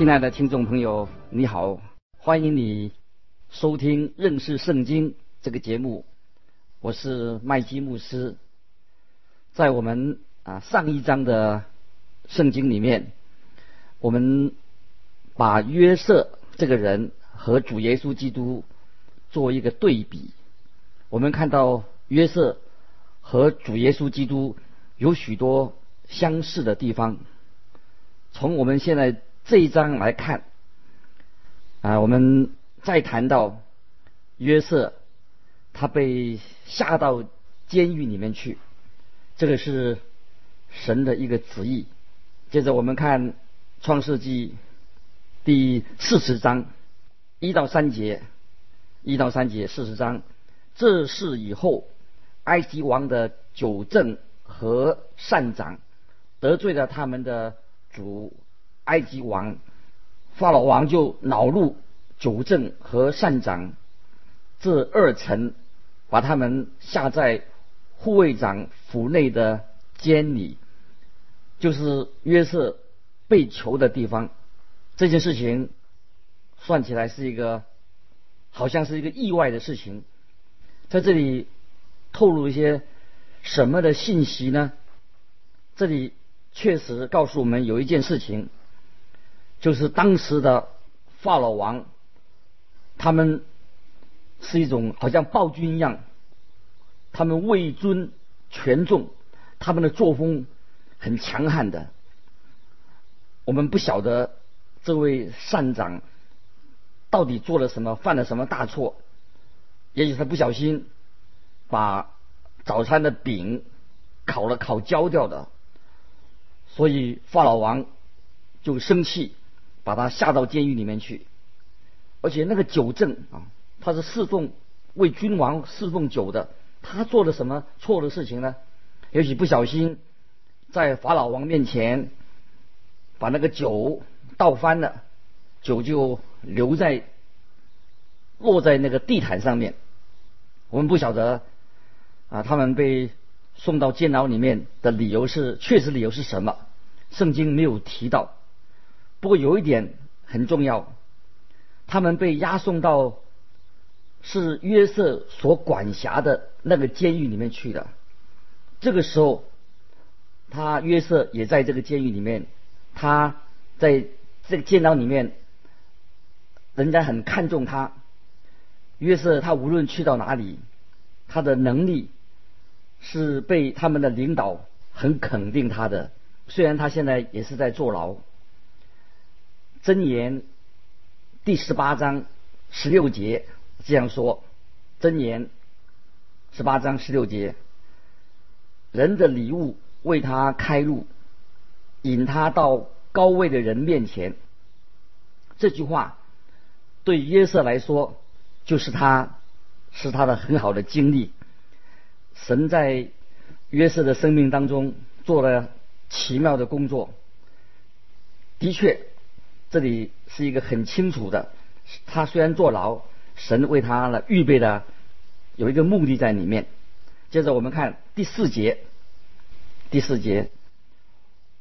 亲爱的听众朋友，你好，欢迎你收听认识圣经这个节目。我是麦基牧师。在我们啊上一章的圣经里面，我们。把约瑟这个人和主耶稣基督做一个对比，我们看到约瑟和主耶稣基督有许多相似的地方。从我们现在这一章来看，啊，我们再谈到约瑟，他被下到监狱里面去，这个是神的一个旨意。接着我们看创世纪。第四十章一到三节，一到三节四十章，这是以后埃及王的九正和善长得罪了他们的主埃及王，法老王就恼怒九正和善长这二臣，把他们下在护卫长府内的监里，就是约瑟被囚的地方。这件事情算起来是一个，好像是一个意外的事情，在这里透露一些什么的信息呢？这里确实告诉我们有一件事情，就是当时的法老王，他们是一种好像暴君一样，他们位尊权重，他们的作风很强悍的，我们不晓得。这位善长到底做了什么？犯了什么大错？也许他不小心把早餐的饼烤了烤焦掉的，所以法老王就生气，把他下到监狱里面去。而且那个酒政啊，他是侍奉为君王侍奉酒的，他做了什么错的事情呢？也许不小心在法老王面前把那个酒。倒翻了，酒就留在落在那个地毯上面。我们不晓得啊，他们被送到监牢里面的理由是，确实理由是什么？圣经没有提到。不过有一点很重要，他们被押送到是约瑟所管辖的那个监狱里面去的。这个时候，他约瑟也在这个监狱里面，他在。这个监牢里面，人家很看重他。约瑟他无论去到哪里，他的能力是被他们的领导很肯定他的。虽然他现在也是在坐牢。箴言第十八章十六节这样说：箴言十八章十六节，人的礼物为他开路，引他到。高位的人面前，这句话对约瑟来说，就是他是他的很好的经历。神在约瑟的生命当中做了奇妙的工作。的确，这里是一个很清楚的，他虽然坐牢，神为他呢预备的有一个目的在里面。接着我们看第四节，第四节，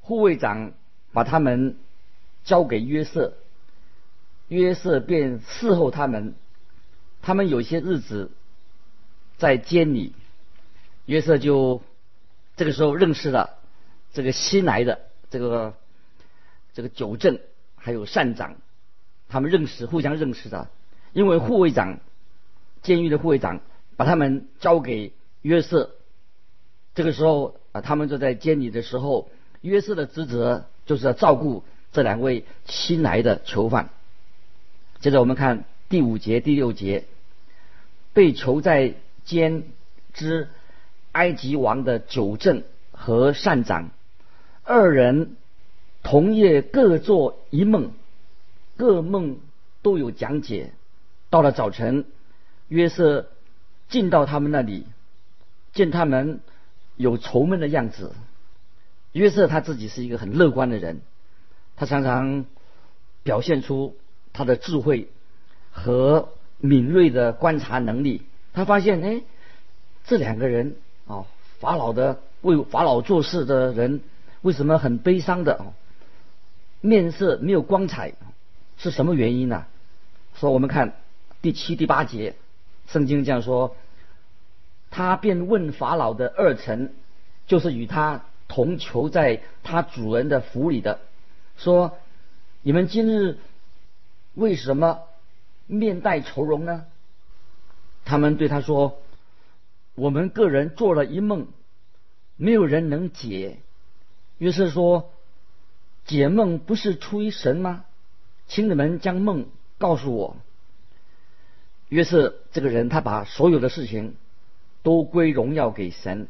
护卫长。把他们交给约瑟，约瑟便伺候他们。他们有些日子在监里，约瑟就这个时候认识了这个新来的这个这个九正还有善长，他们认识，互相认识的。因为护卫长，监狱的护卫长把他们交给约瑟，这个时候啊，他们就在监里的时候，约瑟的职责。就是要照顾这两位新来的囚犯。接着我们看第五节、第六节，被囚在监之埃及王的九正和善长二人同夜各做一梦，各梦都有讲解。到了早晨，约瑟进到他们那里，见他们有愁闷的样子。约瑟他自己是一个很乐观的人，他常常表现出他的智慧和敏锐的观察能力。他发现，哎，这两个人啊，法老的为法老做事的人，为什么很悲伤的？哦面色没有光彩，是什么原因呢？说我们看第七、第八节，圣经这样说：他便问法老的二臣，就是与他同囚在他主人的府里的，说：你们今日为什么面带愁容呢？他们对他说：“我们个人做了一梦，没有人能解。”于是说：“解梦不是出于神吗？请你们将梦告诉我。”约瑟这个人，他把所有的事情都归荣耀给神。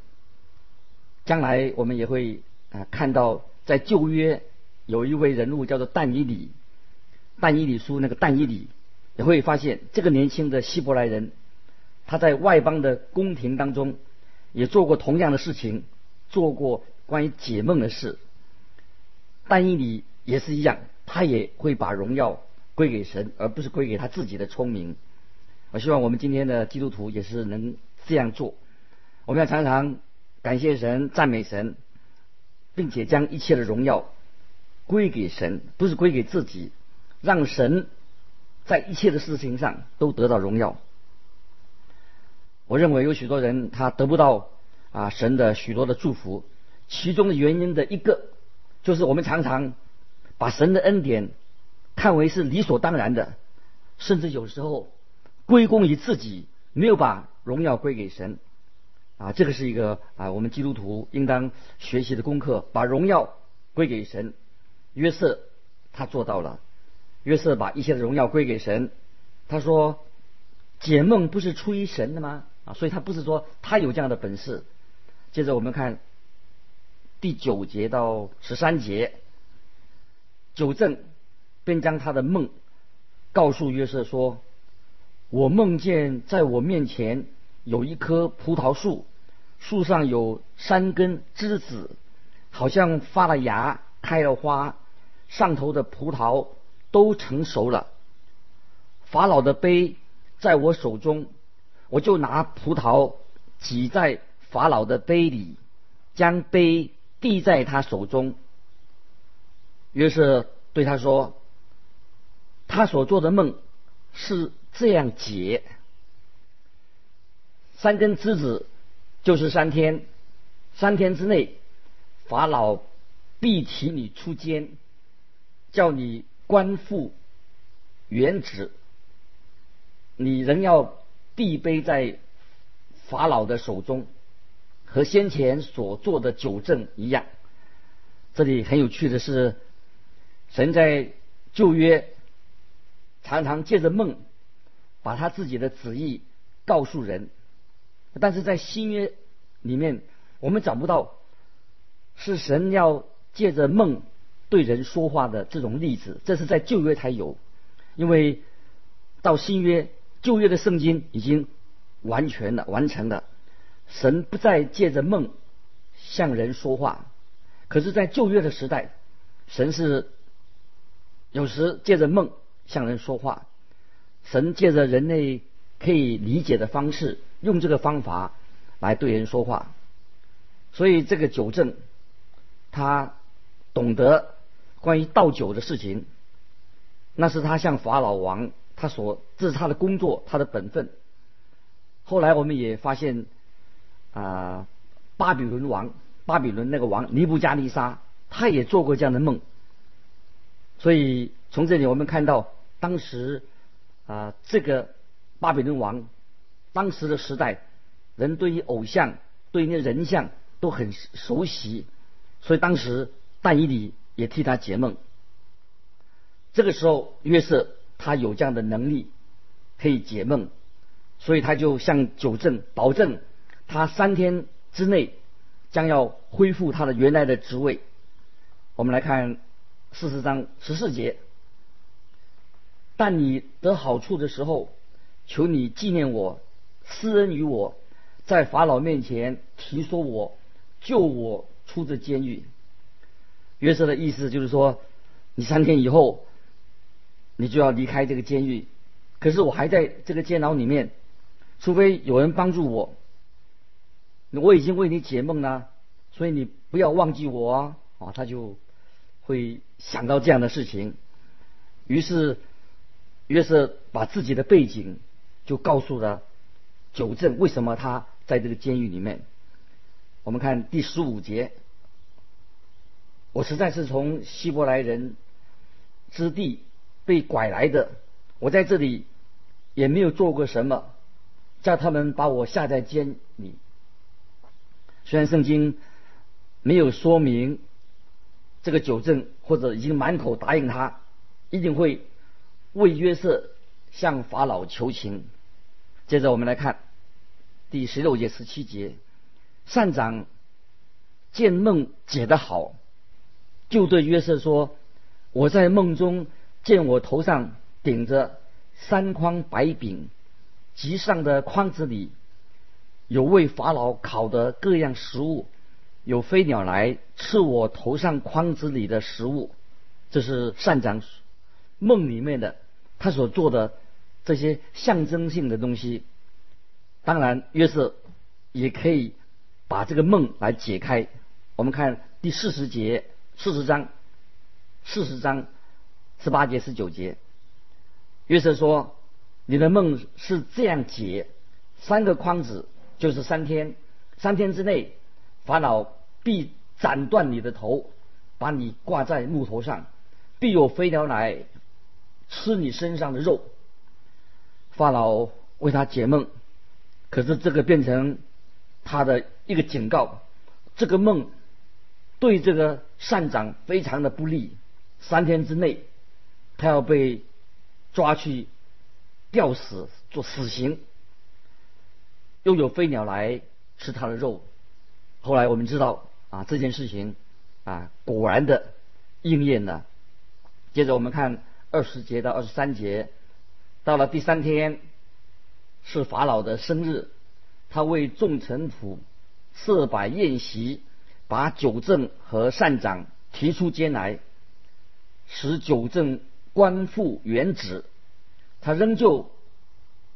将来我们也会啊看到，在旧约有一位人物叫做但以理，但以理书那个但以理也会发现这个年轻的希伯来人。他在外邦的宫廷当中，也做过同样的事情，做过关于解梦的事。但以理也是一样，他也会把荣耀归给神，而不是归给他自己的聪明。我希望我们今天的基督徒也是能这样做。我们要常常感谢神、赞美神，并且将一切的荣耀归给神，不是归给自己，让神在一切的事情上都得到荣耀。我认为有许多人他得不到啊神的许多的祝福，其中的原因的一个就是我们常常把神的恩典看为是理所当然的，甚至有时候归功于自己，没有把荣耀归给神啊。这个是一个啊我们基督徒应当学习的功课，把荣耀归给神。约瑟他做到了，约瑟把一切的荣耀归给神。他说解梦不是出于神的吗？啊所以他不是说他有这样的本事。接着我们看第九节到十三节，九正便将他的梦告诉约瑟说：“我梦见在我面前有一棵葡萄树，树上有三根枝子，好像发了芽、开了花，上头的葡萄都成熟了。法老的杯在我手中。”我就拿葡萄挤在法老的杯里，将杯递在他手中。约瑟对他说：“他所做的梦是这样解：三根枝子就是三天，三天之内，法老必提你出监，叫你官复原职，你仍要。”必背在法老的手中，和先前所做的九正一样。这里很有趣的是，神在旧约常常借着梦把他自己的旨意告诉人，但是在新约里面，我们找不到是神要借着梦对人说话的这种例子。这是在旧约才有，因为到新约。旧约的圣经已经完全的完成了，神不再借着梦向人说话，可是，在旧约的时代，神是有时借着梦向人说话，神借着人类可以理解的方式，用这个方法来对人说话，所以这个九正他懂得关于倒酒的事情，那是他向法老王。他所这是他的工作，他的本分。后来我们也发现，啊，巴比伦王，巴比伦那个王尼布加尼沙，他也做过这样的梦。所以从这里我们看到，当时啊，这个巴比伦王，当时的时代，人对于偶像、对于人像都很熟悉，所以当时但以理也替他解梦。这个时候约瑟。他有这样的能力，可以解梦，所以他就向九正保证，他三天之内将要恢复他的原来的职位。我们来看四十章十四节。但你得好处的时候，求你纪念我，施恩于我，在法老面前提说我，救我出这监狱。约瑟的意思就是说，你三天以后，你就要离开这个监狱。可是我还在这个监牢里面，除非有人帮助我。我已经为你解梦了，所以你不要忘记我啊！啊，他就会想到这样的事情。于是。约瑟把自己的背景就告诉了九正，为什么他在这个监狱里面？我们看第十五节，我实在是从希伯来人之地被拐来的，我在这里也没有做过什么，叫他们把我下在监。虽然圣经没有说明这个九正，或者已经满口答应他一定会。为约瑟向法老求情。接着我们来看第十六节、十七节。善长见梦解得好，就对约瑟说：“我在梦中见我头上顶着三筐白饼，极上的筐子里有为法老烤的各样食物，有飞鸟来吃我头上筐子里的食物。”这是善长梦里面的。他所做的这些象征性的东西，当然约瑟也可以把这个梦来解开。我们看第四十节、四十章、四十章十八节、十九节，约瑟说：“你的梦是这样解：三个筐子就是三天，三天之内，法老必斩断你的头，把你挂在木头上，必有飞鸟来。”吃你身上的肉，法老为他解梦，可是这个变成他的一个警告，这个梦对这个善长非常的不利。三天之内，他要被抓去吊死，做死刑，又有飞鸟来吃他的肉。后来我们知道啊，这件事情啊，果然的应验了。接着我们看。二十节到二十三节，到了第三天，是法老的生日，他为众臣仆设摆宴席，把九正和善长提出监来，使九正官复原职。他仍旧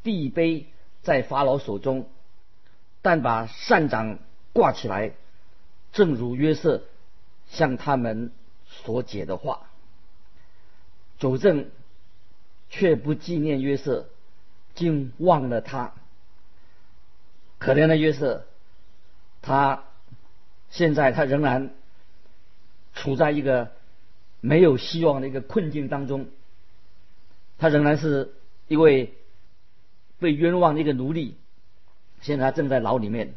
递杯在法老手中，但把善长挂起来，正如约瑟向他们所解的话。九正却不纪念约瑟，竟忘了他。可怜的约瑟，他现在他仍然处在一个没有希望的一个困境当中。他仍然是一位被冤枉的一个奴隶，现在他正在牢里面，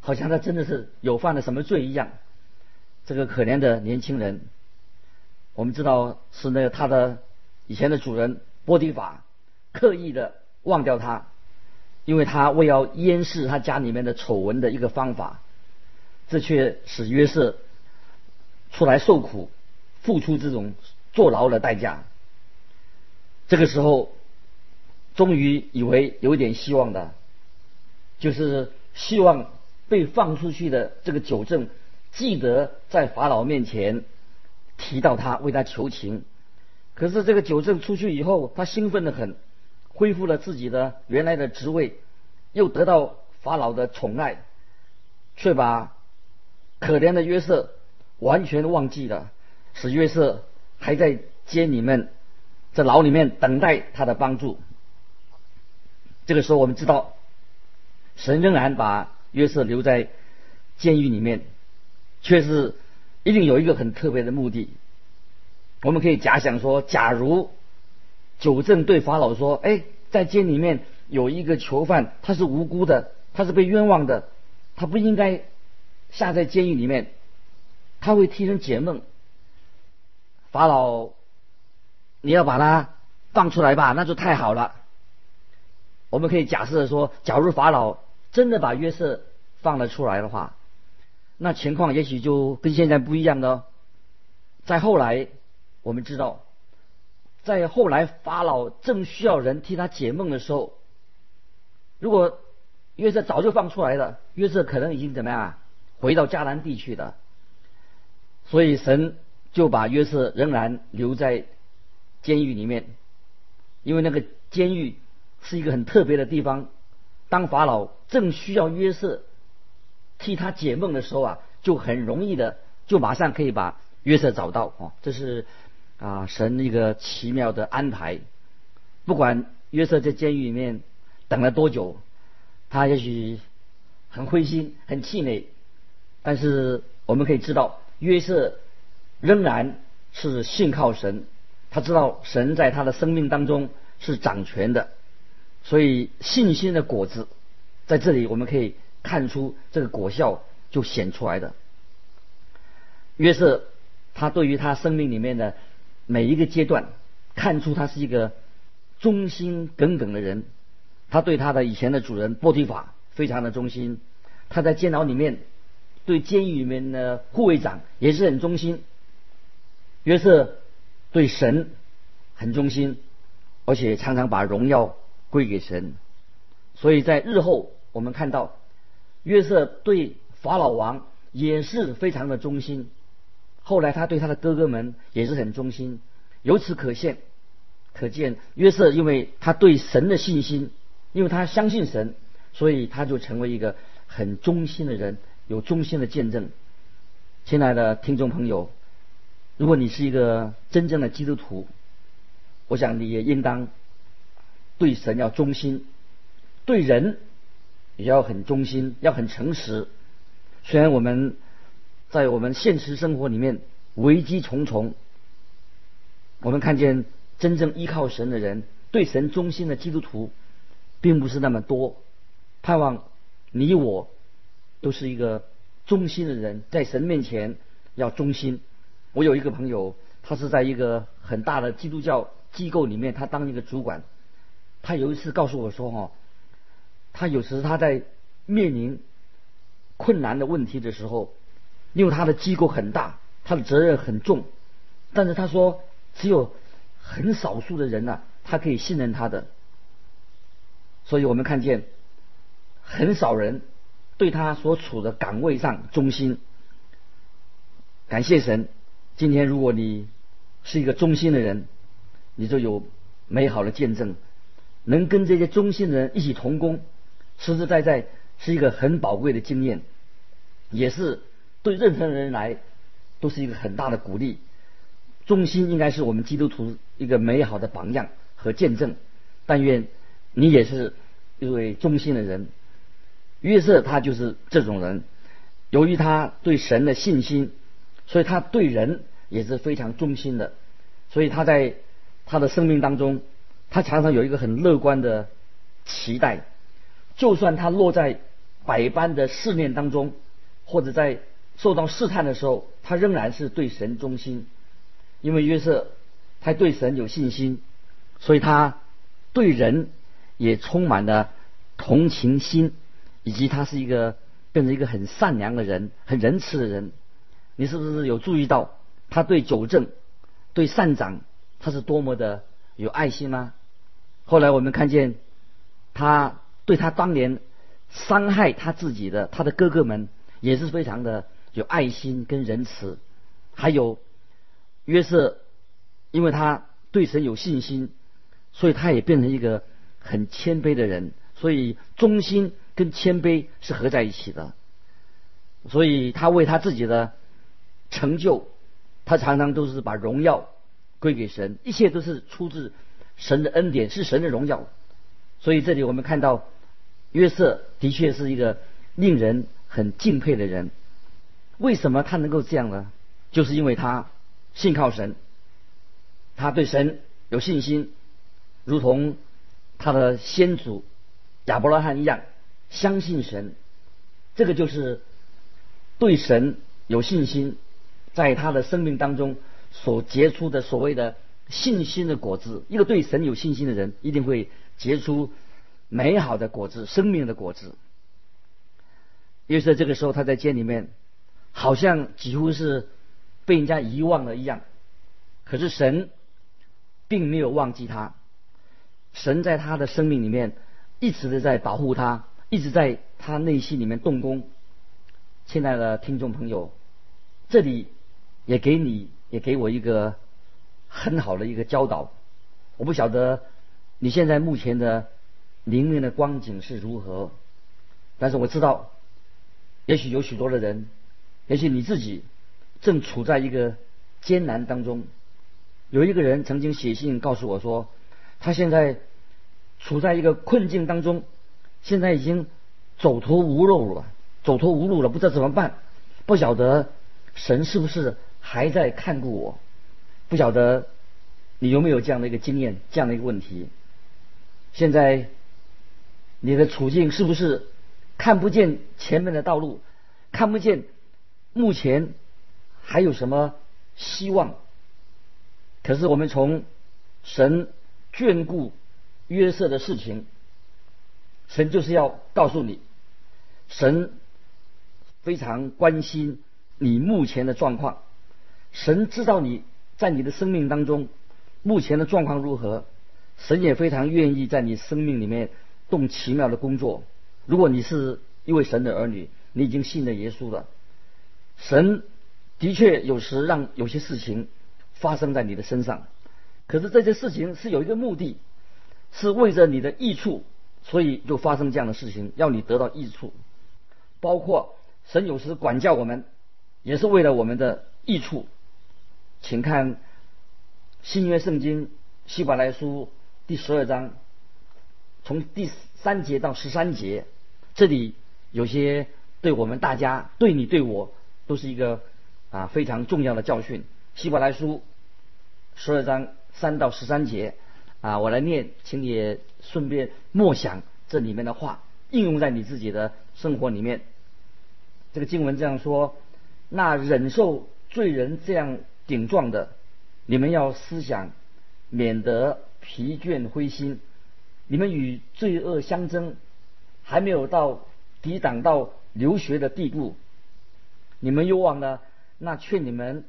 好像他真的是有犯了什么罪一样。这个可怜的年轻人。我们知道是那个他的以前的主人波提法刻意的忘掉他，因为他为要掩饰他家里面的丑闻的一个方法，这却使约瑟出来受苦，付出这种坐牢的代价。这个时候，终于以为有一点希望的，就是希望被放出去的这个九正，记得在法老面前。提到他为他求情，可是这个九正出去以后，他兴奋的很，恢复了自己的原来的职位，又得到法老的宠爱，却把可怜的约瑟完全忘记了，使约瑟还在监里面，在牢里面等待他的帮助。这个时候，我们知道，神仍然把约瑟留在监狱里面，却是。一定有一个很特别的目的。我们可以假想说，假如九正对法老说：“哎，在监里面有一个囚犯，他是无辜的，他是被冤枉的，他不应该下在监狱里面。”他会替人解梦。法老，你要把他放出来吧，那就太好了。我们可以假设说，假如法老真的把约瑟放了出来的话。那情况也许就跟现在不一样了。在后来，我们知道，在后来法老正需要人替他解梦的时候，如果约瑟早就放出来了，约瑟可能已经怎么样？回到迦南地区的。所以神就把约瑟仍然留在监狱里面，因为那个监狱是一个很特别的地方。当法老正需要约瑟替他解梦的时候啊，就很容易的就马上可以把约瑟找到哦。这是啊神一个奇妙的安排。不管约瑟在监狱里面等了多久，他也许很灰心、很气馁，但是我们可以知道。约瑟仍然是信靠神，他知道神在他的生命当中是掌权的，所以信心的果子在这里我们可以看出这个果效就显出来的。约瑟他对于他生命里面的每一个阶段，看出他是一个忠心耿耿的人，他对他的以前的主人波提法非常的忠心，他在监牢里面。对监狱里面的护卫长也是很忠心，约瑟对神很忠心，而且常常把荣耀归给神。所以在日后我们看到约瑟对法老王也是非常的忠心。后来他对他的哥哥们也是很忠心。由此可见，可见约瑟因为他对神的信心，因为他相信神，所以他就成为一个很忠心的人。有忠心的见证，亲爱的听众朋友，如果你是一个真正的基督徒，我想你也应当对神要忠心，对人也要很忠心，要很诚实。虽然我们在我们现实生活里面危机重重，我们看见真正依靠神的人，对神忠心的基督徒并不是那么多。盼望你我。都是一个忠心的人，在神面前要忠心。我有一个朋友，他是在一个很大的基督教机构里面，他当一个主管。他有一次告诉我说：“哈，他有时他在面临困难的问题的时候，因为他的机构很大，他的责任很重，但是他说只有很少数的人呢，他可以信任他的。所以我们看见很少人。”对他所处的岗位上忠心，感谢神。今天如果你是一个忠心的人，你就有美好的见证，能跟这些忠心的人一起同工，实实在在是一个很宝贵的经验，也是对任何人来都是一个很大的鼓励。忠心应该是我们基督徒一个美好的榜样和见证。但愿你也是一位忠心的人。约瑟他就是这种人，由于他对神的信心，所以他对人也是非常忠心的。所以他在他的生命当中，他常常有一个很乐观的期待。就算他落在百般的试炼当中，或者在受到试探的时候，他仍然是对神忠心。因为约瑟他对神有信心，所以他对人也充满了同情心。以及他是一个变成一个很善良的人，很仁慈的人。你是不是有注意到他对九正、对善长，他是多么的有爱心吗？后来我们看见他对他当年伤害他自己的他的哥哥们，也是非常的有爱心跟仁慈。还有约瑟，因为他对神有信心，所以他也变成一个很谦卑的人。所以忠心。跟谦卑是合在一起的，所以他为他自己的成就，他常常都是把荣耀归给神，一切都是出自神的恩典，是神的荣耀。所以这里我们看到约瑟的确是一个令人很敬佩的人。为什么他能够这样呢？就是因为他信靠神，他对神有信心，如同他的先祖亚伯拉罕一样。相信神，这个就是对神有信心，在他的生命当中所结出的所谓的信心的果子。一个对神有信心的人，一定会结出美好的果子，生命的果子。于是这个时候他在监里面，好像几乎是被人家遗忘了一样。可是神并没有忘记他，神在他的生命里面一直的在保护他，一直在他内心里面动工。亲爱的听众朋友，这里也给你也给我一个很好的一个教导。我不晓得你现在目前的灵命的光景是如何，但是我知道，也许有许多的人，也许你自己正处在一个艰难当中。有一个人曾经写信告诉我说，他现在处在一个困境当中，现在已经走投无路了，走投无路了，不知道怎么办，不晓得神是不是还在看顾我，不晓得你有没有这样的一个经验，这样的一个问题。现在你的处境是不是看不见前面的道路，看不见目前还有什么希望？可是我们从神眷顾约瑟的事情，神就是要告诉你，神非常关心你目前的状况，神知道你在你的生命当中目前的状况如何，神也非常愿意在你生命里面动奇妙的工作。如果你是一位神的儿女，你已经信了耶稣了，神的确有时让有些事情。发生在你的身上，可是这些事情是有一个目的，是为着你的益处，所以就发生这样的事情，要你得到益处。包括神有时管教我们，也是为了我们的益处。请看新约圣经希伯来书第十二章，从第三节到十三节，这里有些对我们大家、对你、对我都是一个啊非常重要的教训。希伯来书。十二章三到十三节，啊，我来念，请你顺便默想这里面的话，应用在你自己的生活里面。这个经文这样说：那忍受罪人这样顶撞的，你们要思想，免得疲倦灰心。你们与罪恶相争，还没有到抵挡到流血的地步，你们又忘了那劝你们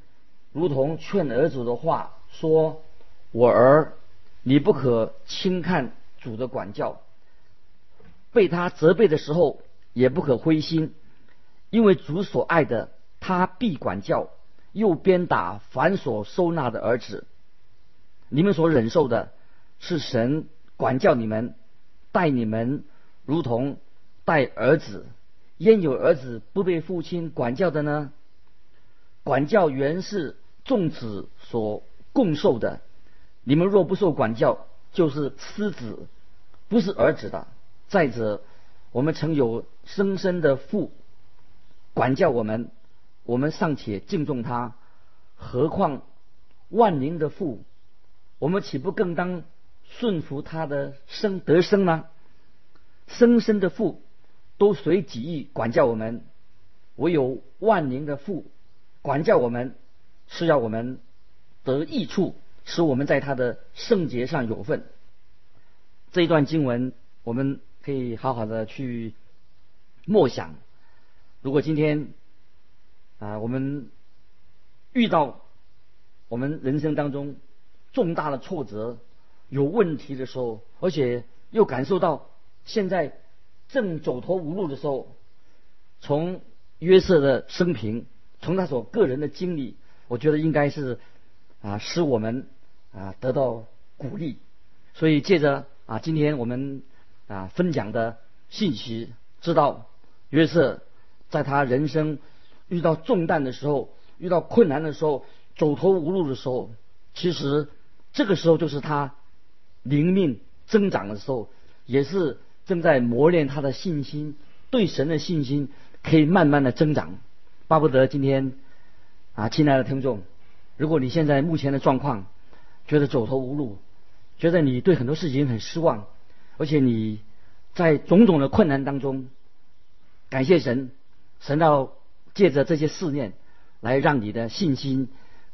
如同劝儿子的话。说：“我儿，你不可轻看主的管教，被他责备的时候也不可灰心，因为主所爱的，他必管教，又鞭打凡所收纳的儿子。你们所忍受的，是神管教你们，待你们如同待儿子。焉有儿子不被父亲管教的呢？管教原是众子所。”共受的，你们若不受管教，就是私子，不是儿子的。再者，我们曾有生身的父管教我们，我们尚且敬重他，何况万灵的父，我们岂不更当顺服他的生得生呢？生生的父都随己意管教我们，唯有万灵的父管教我们，是要我们。得益处，使我们在他的圣洁上有份。这一段经文，我们可以好好的去默想。如果今天啊，我们遇到我们人生当中重大的挫折、有问题的时候，而且又感受到现在正走投无路的时候，从约瑟的生平，从他所个人的经历，我觉得应该是。啊，使我们啊得到鼓励，所以借着啊今天我们啊分享的信息，知道约瑟在他人生遇到重担的时候，遇到困难的时候，走投无路的时候，其实这个时候就是他灵命增长的时候，也是正在磨练他的信心，对神的信心可以慢慢的增长。巴不得今天啊，亲爱的听众。如果你现在目前的状况觉得走投无路，觉得你对很多事情很失望，而且你在种种的困难当中，感谢神，神要借着这些试炼来让你的信心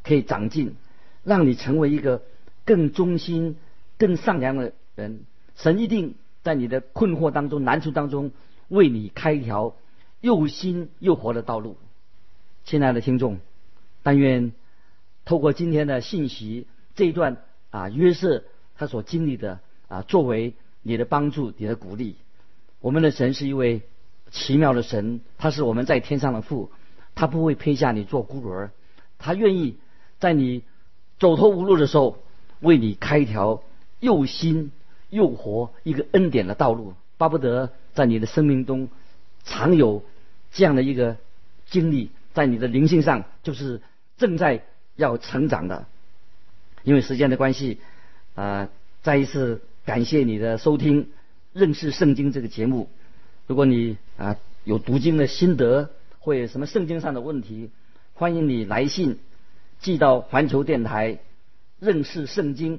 可以长进，让你成为一个更忠心、更善良的人。神一定在你的困惑当中、难处当中为你开一条又新又活的道路。亲爱的听众，但愿透过今天的信息这一段啊，约瑟他所经历的啊，作为你的帮助、你的鼓励。我们的神是一位奇妙的神，他是我们在天上的父，他不会撇下你做孤儿，他愿意在你走投无路的时候为你开一条又新又活一个恩典的道路，巴不得在你的生命中常有这样的一个经历。在你的灵性上，就是正在要成长的。因为时间的关系，啊，再一次感谢你的收听《认识圣经》这个节目。如果你啊有读经的心得，或有什么圣经上的问题，欢迎你来信寄到环球电台《认识圣经》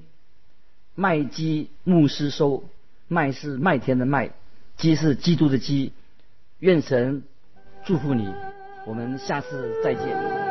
麦基牧师收。麦是麦田的麦，基是基督的基。愿神祝福你。我们下次再见。